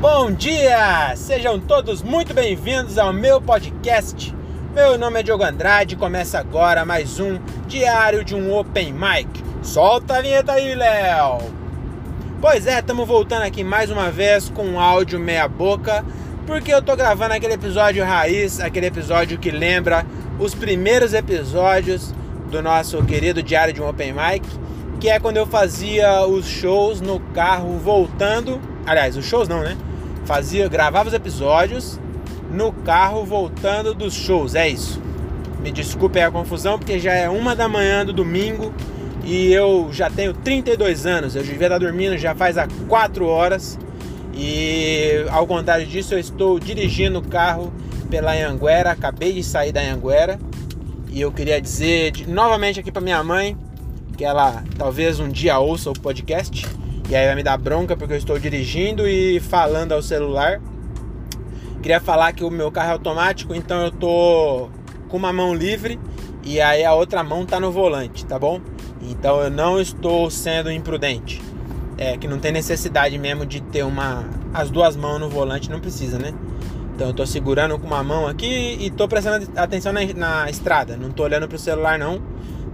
Bom dia! Sejam todos muito bem-vindos ao meu podcast. Meu nome é Diogo Andrade e começa agora mais um Diário de um Open Mic. Solta a vinheta aí, Léo! Pois é, estamos voltando aqui mais uma vez com um áudio meia boca, porque eu tô gravando aquele episódio raiz, aquele episódio que lembra os primeiros episódios do nosso querido Diário de um Open Mic, que é quando eu fazia os shows no carro voltando, aliás, os shows não, né? Fazia, gravava os episódios no carro voltando dos shows. É isso. Me desculpe a confusão, porque já é uma da manhã do domingo e eu já tenho 32 anos. Eu devia estar dormindo já faz há 4 horas. E ao contrário disso, eu estou dirigindo o carro pela Anhanguera. Acabei de sair da Anhanguera. E eu queria dizer de, novamente aqui para minha mãe que ela talvez um dia ouça o podcast e aí vai me dar bronca porque eu estou dirigindo e falando ao celular. Queria falar que o meu carro é automático, então eu tô com uma mão livre e aí a outra mão tá no volante, tá bom? Então eu não estou sendo imprudente. É que não tem necessidade mesmo de ter uma as duas mãos no volante, não precisa, né? Então eu tô segurando com uma mão aqui e tô prestando atenção na, na estrada, não tô olhando pro celular não,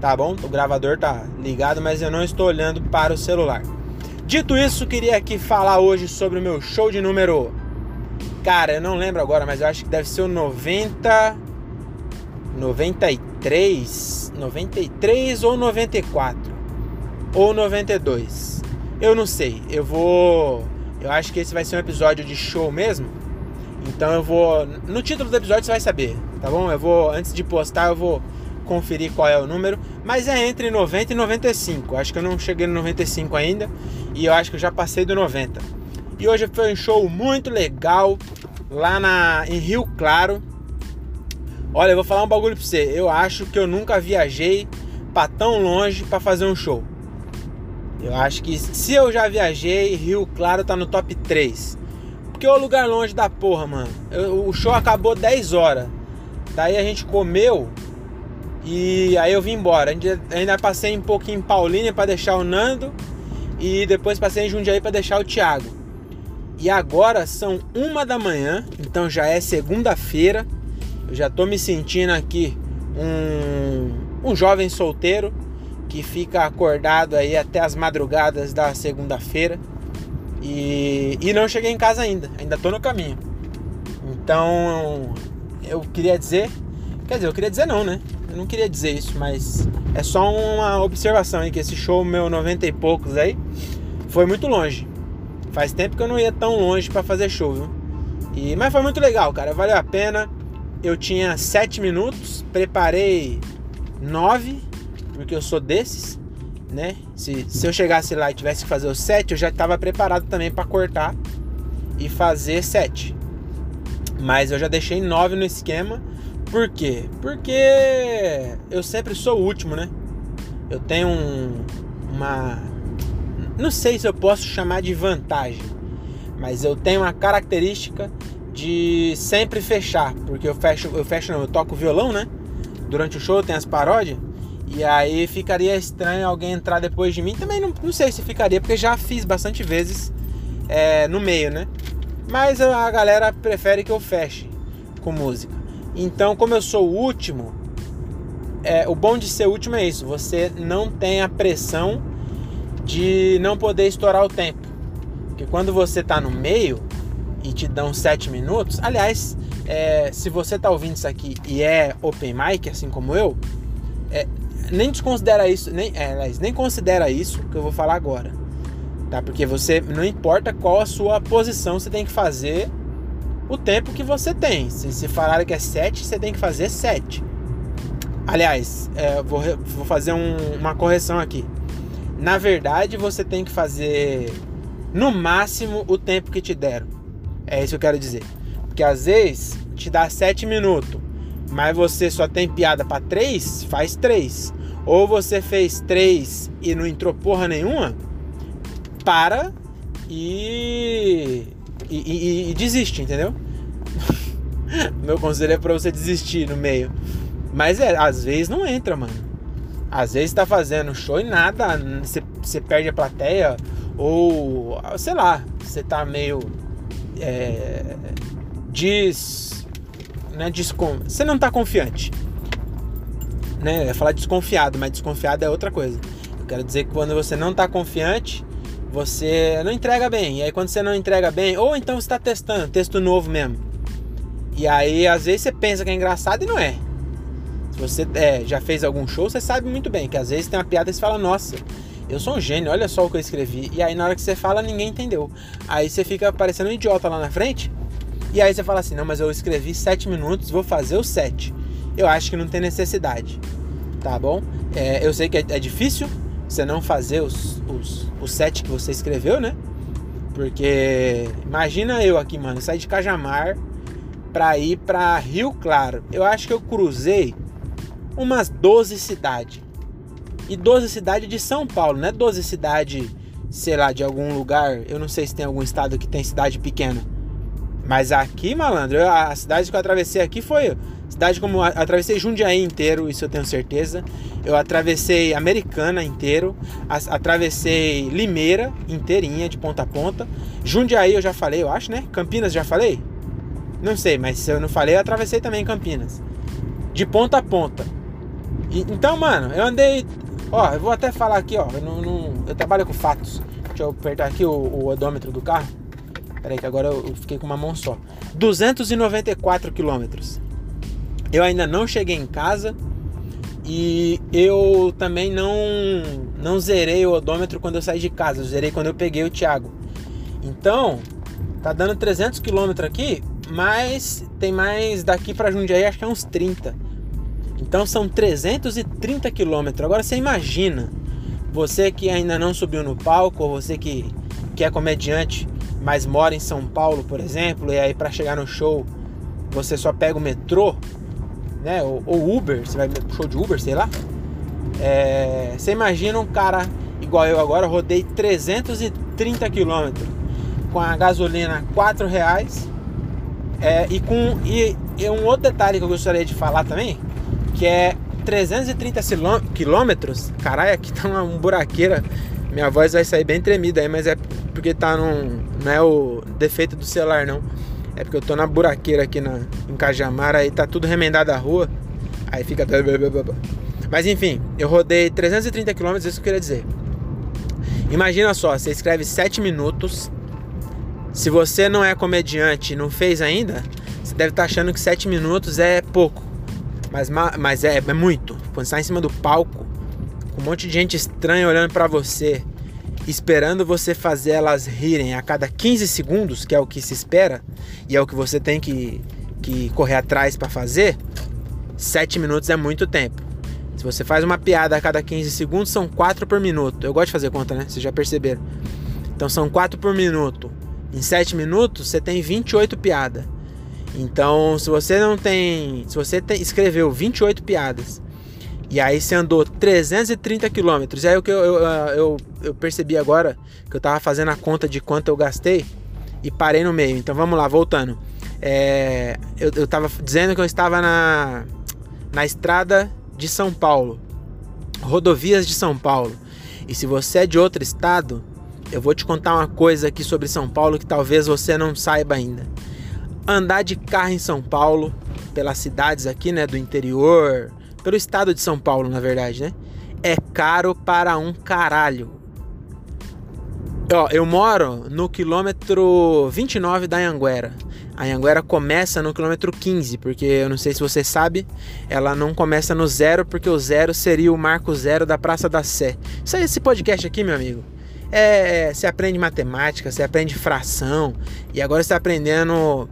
tá bom? O gravador tá ligado, mas eu não estou olhando para o celular. Dito isso, queria aqui falar hoje sobre o meu show de número. Cara, eu não lembro agora, mas eu acho que deve ser o 90. 93. 93 ou 94. Ou 92. Eu não sei. Eu vou. Eu acho que esse vai ser um episódio de show mesmo. Então eu vou. No título do episódio você vai saber, tá bom? Eu vou. Antes de postar, eu vou conferir qual é o número, mas é entre 90 e 95. Acho que eu não cheguei no 95 ainda e eu acho que eu já passei do 90. E hoje foi um show muito legal lá na em Rio Claro. Olha, eu vou falar um bagulho pra você. Eu acho que eu nunca viajei para tão longe para fazer um show. Eu acho que se eu já viajei, Rio Claro tá no top 3. Porque é o lugar longe da porra, mano. Eu, o show acabou 10 horas. Daí a gente comeu e aí eu vim embora. Ainda passei um pouquinho em Paulínia para deixar o Nando e depois passei em Jundiaí para deixar o Thiago. E agora são uma da manhã, então já é segunda-feira. Eu já tô me sentindo aqui um, um jovem solteiro que fica acordado aí até as madrugadas da segunda-feira. E, e não cheguei em casa ainda, ainda tô no caminho. Então eu queria dizer, quer dizer, eu queria dizer não, né? Eu não queria dizer isso, mas é só uma observação aí que esse show meu 90 e poucos aí foi muito longe. Faz tempo que eu não ia tão longe para fazer show, viu? E, mas foi muito legal, cara. Valeu a pena. Eu tinha 7 minutos, preparei 9, porque eu sou desses, né? Se, se eu chegasse lá e tivesse que fazer os 7, eu já estava preparado também para cortar e fazer 7. Mas eu já deixei 9 no esquema por quê? Porque eu sempre sou o último, né? Eu tenho um, uma. Não sei se eu posso chamar de vantagem, mas eu tenho uma característica de sempre fechar, porque eu fecho, eu fecho não, eu toco violão, né? Durante o show tem as paródias, e aí ficaria estranho alguém entrar depois de mim. Também não, não sei se ficaria, porque já fiz bastante vezes é, no meio, né? Mas a galera prefere que eu feche com música. Então, como eu sou o último, é, o bom de ser último é isso: você não tem a pressão de não poder estourar o tempo. Porque quando você está no meio e te dão 7 minutos, aliás, é, se você está ouvindo isso aqui e é open mic, assim como eu, é, nem desconsidera isso, nem, é, aliás, nem considera isso que eu vou falar agora. Tá? Porque você não importa qual a sua posição, você tem que fazer o tempo que você tem. Se, se falaram que é 7, você tem que fazer 7. Aliás, é, vou, vou fazer um, uma correção aqui. Na verdade, você tem que fazer no máximo o tempo que te deram. É isso que eu quero dizer. Porque às vezes te dá 7 minutos, mas você só tem piada para 3, faz 3. Ou você fez 3 e não entrou porra nenhuma, para e e, e, e desiste, entendeu? Meu conselho é pra você desistir no meio. Mas é, às vezes não entra, mano. Às vezes tá fazendo show e nada, você, perde a plateia, ou sei lá, você tá meio é, diz, né, descon, você não está confiante, né? Eu ia falar desconfiado, mas desconfiado é outra coisa. Eu quero dizer que quando você não está confiante, você não entrega bem. E aí quando você não entrega bem, ou então você está testando, texto novo mesmo. E aí às vezes você pensa que é engraçado e não é. Se você é, já fez algum show, você sabe muito bem que às vezes tem uma piada e você fala, nossa, eu sou um gênio, olha só o que eu escrevi. E aí na hora que você fala, ninguém entendeu. Aí você fica parecendo um idiota lá na frente. E aí você fala assim, não, mas eu escrevi 7 minutos, vou fazer os 7. Eu acho que não tem necessidade. Tá bom? É, eu sei que é, é, difícil você não fazer os, os, os 7 que você escreveu, né? Porque imagina eu aqui, mano, sair de Cajamar pra ir pra Rio Claro. Eu acho que eu cruzei umas 12 cidades. E 12 cidades de São Paulo, não é 12 cidades, sei lá, de algum lugar. Eu não sei se tem algum estado que tem cidade pequena. Mas aqui, malandro, a cidade que eu atravessei aqui foi. Cidade como. Atravessei Jundiaí inteiro, isso eu tenho certeza. Eu atravessei Americana inteiro. Atravessei Limeira inteirinha, de ponta a ponta. Jundiaí eu já falei, eu acho, né? Campinas já falei? Não sei, mas se eu não falei, eu atravessei também Campinas. De ponta a ponta. E, então, mano, eu andei Ó, eu vou até falar aqui, ó. Eu, não, não, eu trabalho com fatos. Deixa eu apertar aqui o, o odômetro do carro. Peraí que agora eu fiquei com uma mão só. 294 quilômetros. Eu ainda não cheguei em casa e eu também não não zerei o odômetro quando eu saí de casa. Eu zerei quando eu peguei o Thiago. Então, tá dando 300 quilômetros aqui, mas tem mais daqui para Jundiaí, acho que é uns 30. Então são 330 quilômetros. Agora você imagina, você que ainda não subiu no palco, ou você que, que é comediante, mas mora em São Paulo, por exemplo, e aí para chegar no show você só pega o metrô, né? Ou, ou Uber, você vai show de Uber, sei lá. É, você imagina um cara igual eu agora, rodei 330 quilômetros com a gasolina 4 reais. É, e com e, e um outro detalhe que eu gostaria de falar também que é 330 quilômetros. Caralho, aqui tá uma, buraqueira. Minha voz vai sair bem tremida aí, mas é porque tá num. Não é o defeito do celular, não. É porque eu tô na buraqueira aqui na, em Cajamar, aí tá tudo remendado a rua. Aí fica. Mas enfim, eu rodei 330 km, isso que eu queria dizer. Imagina só, você escreve 7 minutos. Se você não é comediante e não fez ainda, você deve estar tá achando que 7 minutos é pouco. Mas, mas é, é muito. Quando você tá em cima do palco, com um monte de gente estranha olhando para você, esperando você fazer elas rirem a cada 15 segundos, que é o que se espera, e é o que você tem que, que correr atrás para fazer, 7 minutos é muito tempo. Se você faz uma piada a cada 15 segundos, são 4 por minuto. Eu gosto de fazer conta, né? Vocês já perceberam. Então são 4 por minuto. Em 7 minutos, você tem 28 piadas. Então, se você não tem. Se você tem, escreveu 28 piadas e aí você andou 330 quilômetros, aí o que eu, eu, eu, eu, percebi agora que eu tava fazendo a conta de quanto eu gastei e parei no meio. Então vamos lá, voltando. É, eu, eu tava dizendo que eu estava na, na estrada de São Paulo, rodovias de São Paulo. E se você é de outro estado, eu vou te contar uma coisa aqui sobre São Paulo que talvez você não saiba ainda andar de carro em São Paulo, pelas cidades aqui, né, do interior, pelo estado de São Paulo, na verdade, né? É caro para um caralho. Ó, eu moro no quilômetro 29 da Anhanguera. A Anhanguera começa no quilômetro 15, porque eu não sei se você sabe, ela não começa no zero, porque o zero seria o marco zero da Praça da Sé. Isso aí, esse podcast aqui, meu amigo, é, você aprende matemática, você aprende fração, e agora está aprendendo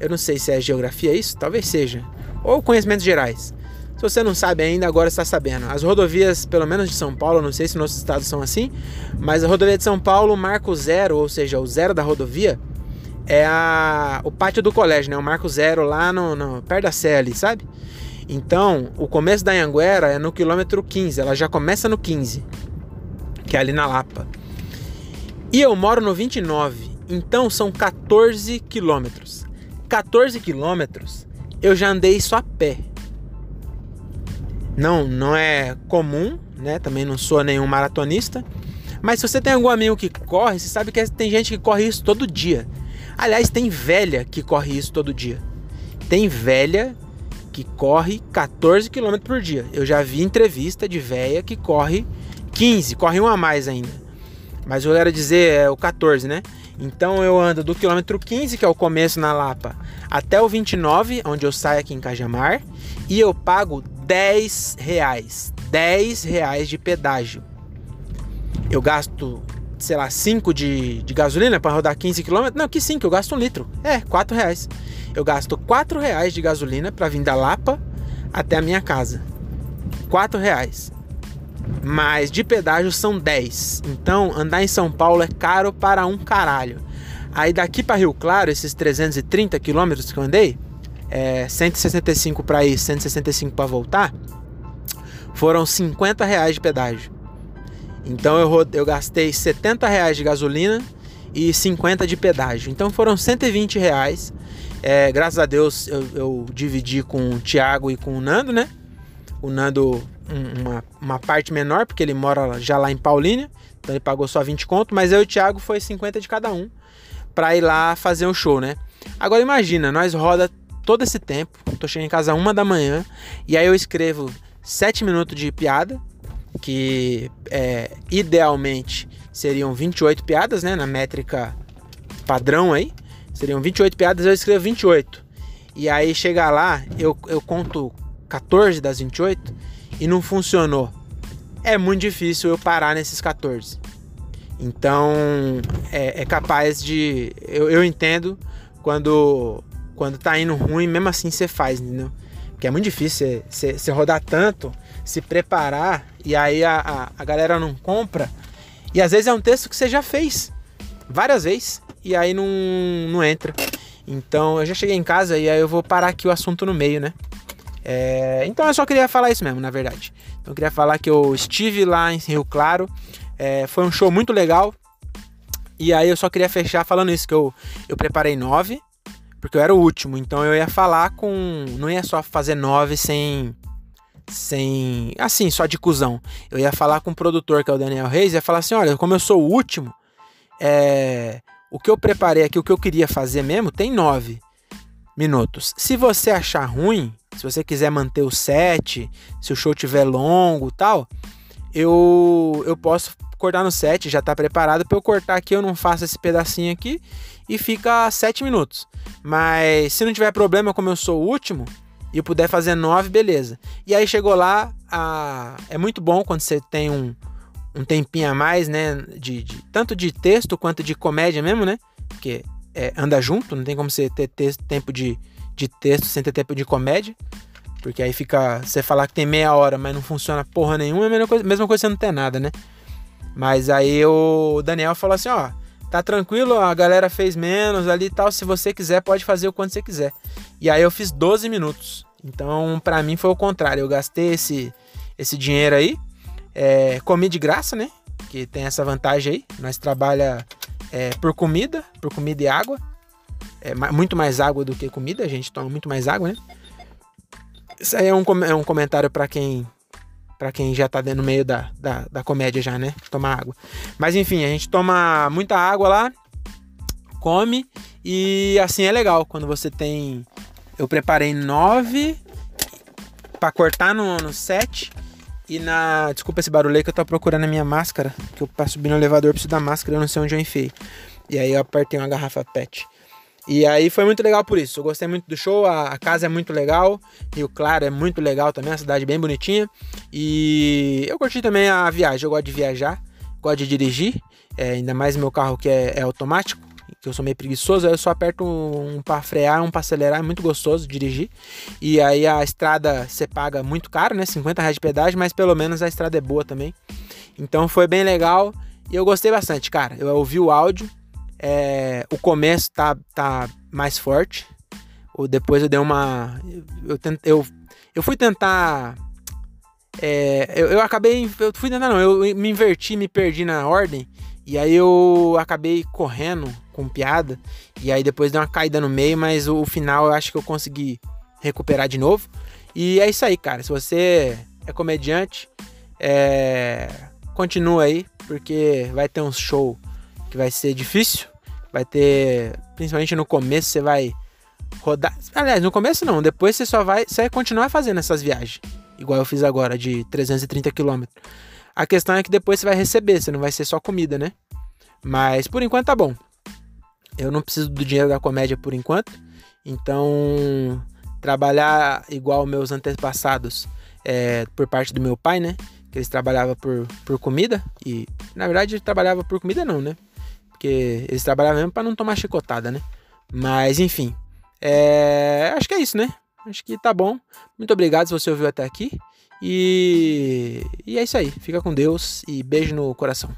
eu não sei se é geografia isso, talvez seja. Ou conhecimentos gerais. Se você não sabe ainda, agora está sabendo. As rodovias, pelo menos de São Paulo, não sei se nossos estados são assim, mas a rodovia de São Paulo, o marco zero, ou seja, o zero da rodovia, é a, o pátio do colégio, né? O marco zero lá no, no perto da Sé ali, sabe? Então, o começo da Anhanguera é no quilômetro 15, ela já começa no 15, que é ali na Lapa. E eu moro no 29, então são 14 quilômetros. 14 quilômetros eu já andei isso a pé. Não, não é comum, né? Também não sou nenhum maratonista. Mas se você tem algum amigo que corre, você sabe que tem gente que corre isso todo dia. Aliás, tem velha que corre isso todo dia. Tem velha que corre 14 km por dia. Eu já vi entrevista de velha que corre 15, corre um a mais ainda. Mas eu quero dizer é o 14, né? Então eu ando do quilômetro 15, que é o começo na Lapa, até o 29, onde eu saio aqui em Cajamar, e eu pago 10 reais. 10 reais de pedágio. Eu gasto, sei lá, 5 de, de gasolina para rodar 15 km. Não, que 5, eu gasto um litro. É, 4 reais. Eu gasto 4 reais de gasolina para vir da Lapa até a minha casa. 4 reais mas de pedágio são 10. Então, andar em São Paulo é caro para um caralho. Aí daqui para Rio Claro, esses 330 quilômetros que eu andei, é, 165 para ir, 165 para voltar, foram 50 reais de pedágio. Então eu, eu gastei 70 reais de gasolina e 50 de pedágio. Então foram 120 reais. É, graças a Deus eu, eu dividi com o Thiago e com o Nando, né? O Nando uma, uma parte menor, porque ele mora já lá em Paulínia, então ele pagou só 20 conto, mas eu e o Thiago foi 50 de cada um para ir lá fazer um show, né? Agora imagina, nós roda todo esse tempo, tô chegando em casa uma da manhã, e aí eu escrevo 7 minutos de piada, que é, idealmente seriam 28 piadas, né? Na métrica padrão aí, seriam 28 piadas, eu escrevo 28. E aí chegar lá, eu, eu conto 14 das 28 e não funcionou, é muito difícil eu parar nesses 14. Então é, é capaz de. Eu, eu, entendo quando, quando tá indo ruim, mesmo assim você faz, entendeu? Porque é muito difícil você, rodar tanto, se preparar e aí a, a, a galera não compra. E às vezes é um texto que você já fez várias vezes e aí não, não entra. Então eu já cheguei em casa e aí eu vou parar aqui o assunto no meio, né? É, então eu só queria falar isso mesmo, na verdade. Então eu queria falar que eu estive lá em Rio Claro, é, foi um show muito legal. E aí eu só queria fechar falando isso, que eu, eu preparei nove, porque eu era o último, então eu ia falar com. Não ia só fazer nove sem. Sem. Assim, só de cuzão. Eu ia falar com o produtor, que é o Daniel Reis, ia falar assim: olha, como eu sou o último, é, o que eu preparei aqui, o que eu queria fazer mesmo, tem nove minutos. Se você achar ruim, se você quiser manter o set, se o show tiver longo tal, eu, eu posso cortar no set, já está preparado para eu cortar aqui, eu não faço esse pedacinho aqui e fica 7 minutos. Mas se não tiver problema, como eu sou o último, e puder fazer 9, beleza. E aí chegou lá, a... é muito bom quando você tem um, um tempinho a mais, né? De, de, tanto de texto quanto de comédia mesmo, né? Porque é, anda junto, não tem como você ter texto, tempo de, de texto sem ter tempo de comédia. Porque aí fica. Você falar que tem meia hora, mas não funciona porra nenhuma, é a mesma coisa, mesma coisa você não ter nada, né? Mas aí o Daniel falou assim: ó, tá tranquilo, a galera fez menos ali e tal. Se você quiser, pode fazer o quanto você quiser. E aí eu fiz 12 minutos. Então, para mim foi o contrário. Eu gastei esse, esse dinheiro aí. É, comi de graça, né? Que tem essa vantagem aí. Nós trabalha é, por comida, por comida e água. É muito mais água do que comida, a gente toma muito mais água, né? Isso aí é um, é um comentário para quem para quem já tá no meio da, da, da, comédia já, né? Tomar água. Mas enfim, a gente toma muita água lá, come e assim é legal quando você tem. Eu preparei nove para cortar no, no set e na. Desculpa esse barulho aí que eu tô procurando a minha máscara. Que eu pra subir no elevador preciso da máscara, eu não sei onde eu enfiei. E aí eu apertei uma garrafa PET. E aí foi muito legal por isso. Eu gostei muito do show, a, a casa é muito legal. Rio Claro é muito legal também, a cidade bem bonitinha. E eu curti também a viagem. Eu gosto de viajar, gosto de dirigir. É, ainda mais meu carro que é, é automático que eu sou meio preguiçoso, aí eu só aperto um, um para frear, um para acelerar, é muito gostoso dirigir. E aí a estrada você paga muito caro, né? 50 reais de pedágio, mas pelo menos a estrada é boa também. Então foi bem legal e eu gostei bastante, cara. Eu ouvi o áudio, é, o começo tá, tá mais forte. O, depois eu dei uma. Eu, eu, eu fui tentar. É, eu, eu acabei. Eu fui tentar, não. Eu me inverti, me perdi na ordem. E aí eu acabei correndo com piada. E aí depois deu uma caída no meio, mas o, final eu acho que eu consegui recuperar de novo. E é isso aí, cara. Se você é comediante, é... continua aí, porque vai ter um show que vai ser difícil, Vai ter, principalmente no começo, você vai rodar. Aliás, no começo não, depois você só vai, você vai continuar fazendo essas viagens, igual eu fiz agora de 330 km. A questão é que depois você vai receber, você não vai ser só comida, né? Mas por enquanto tá bom. Eu não preciso do dinheiro da comédia por enquanto. Então, trabalhar igual meus antepassados é, por parte do meu pai, né? Que eles trabalhavam por, por comida. E, na verdade, trabalhava por comida não, né? Porque eles trabalhavam mesmo para não tomar chicotada, né? Mas, enfim. É, acho que é isso, né? Acho que tá bom. Muito obrigado se você ouviu até aqui. E, e é isso aí. Fica com Deus e beijo no coração.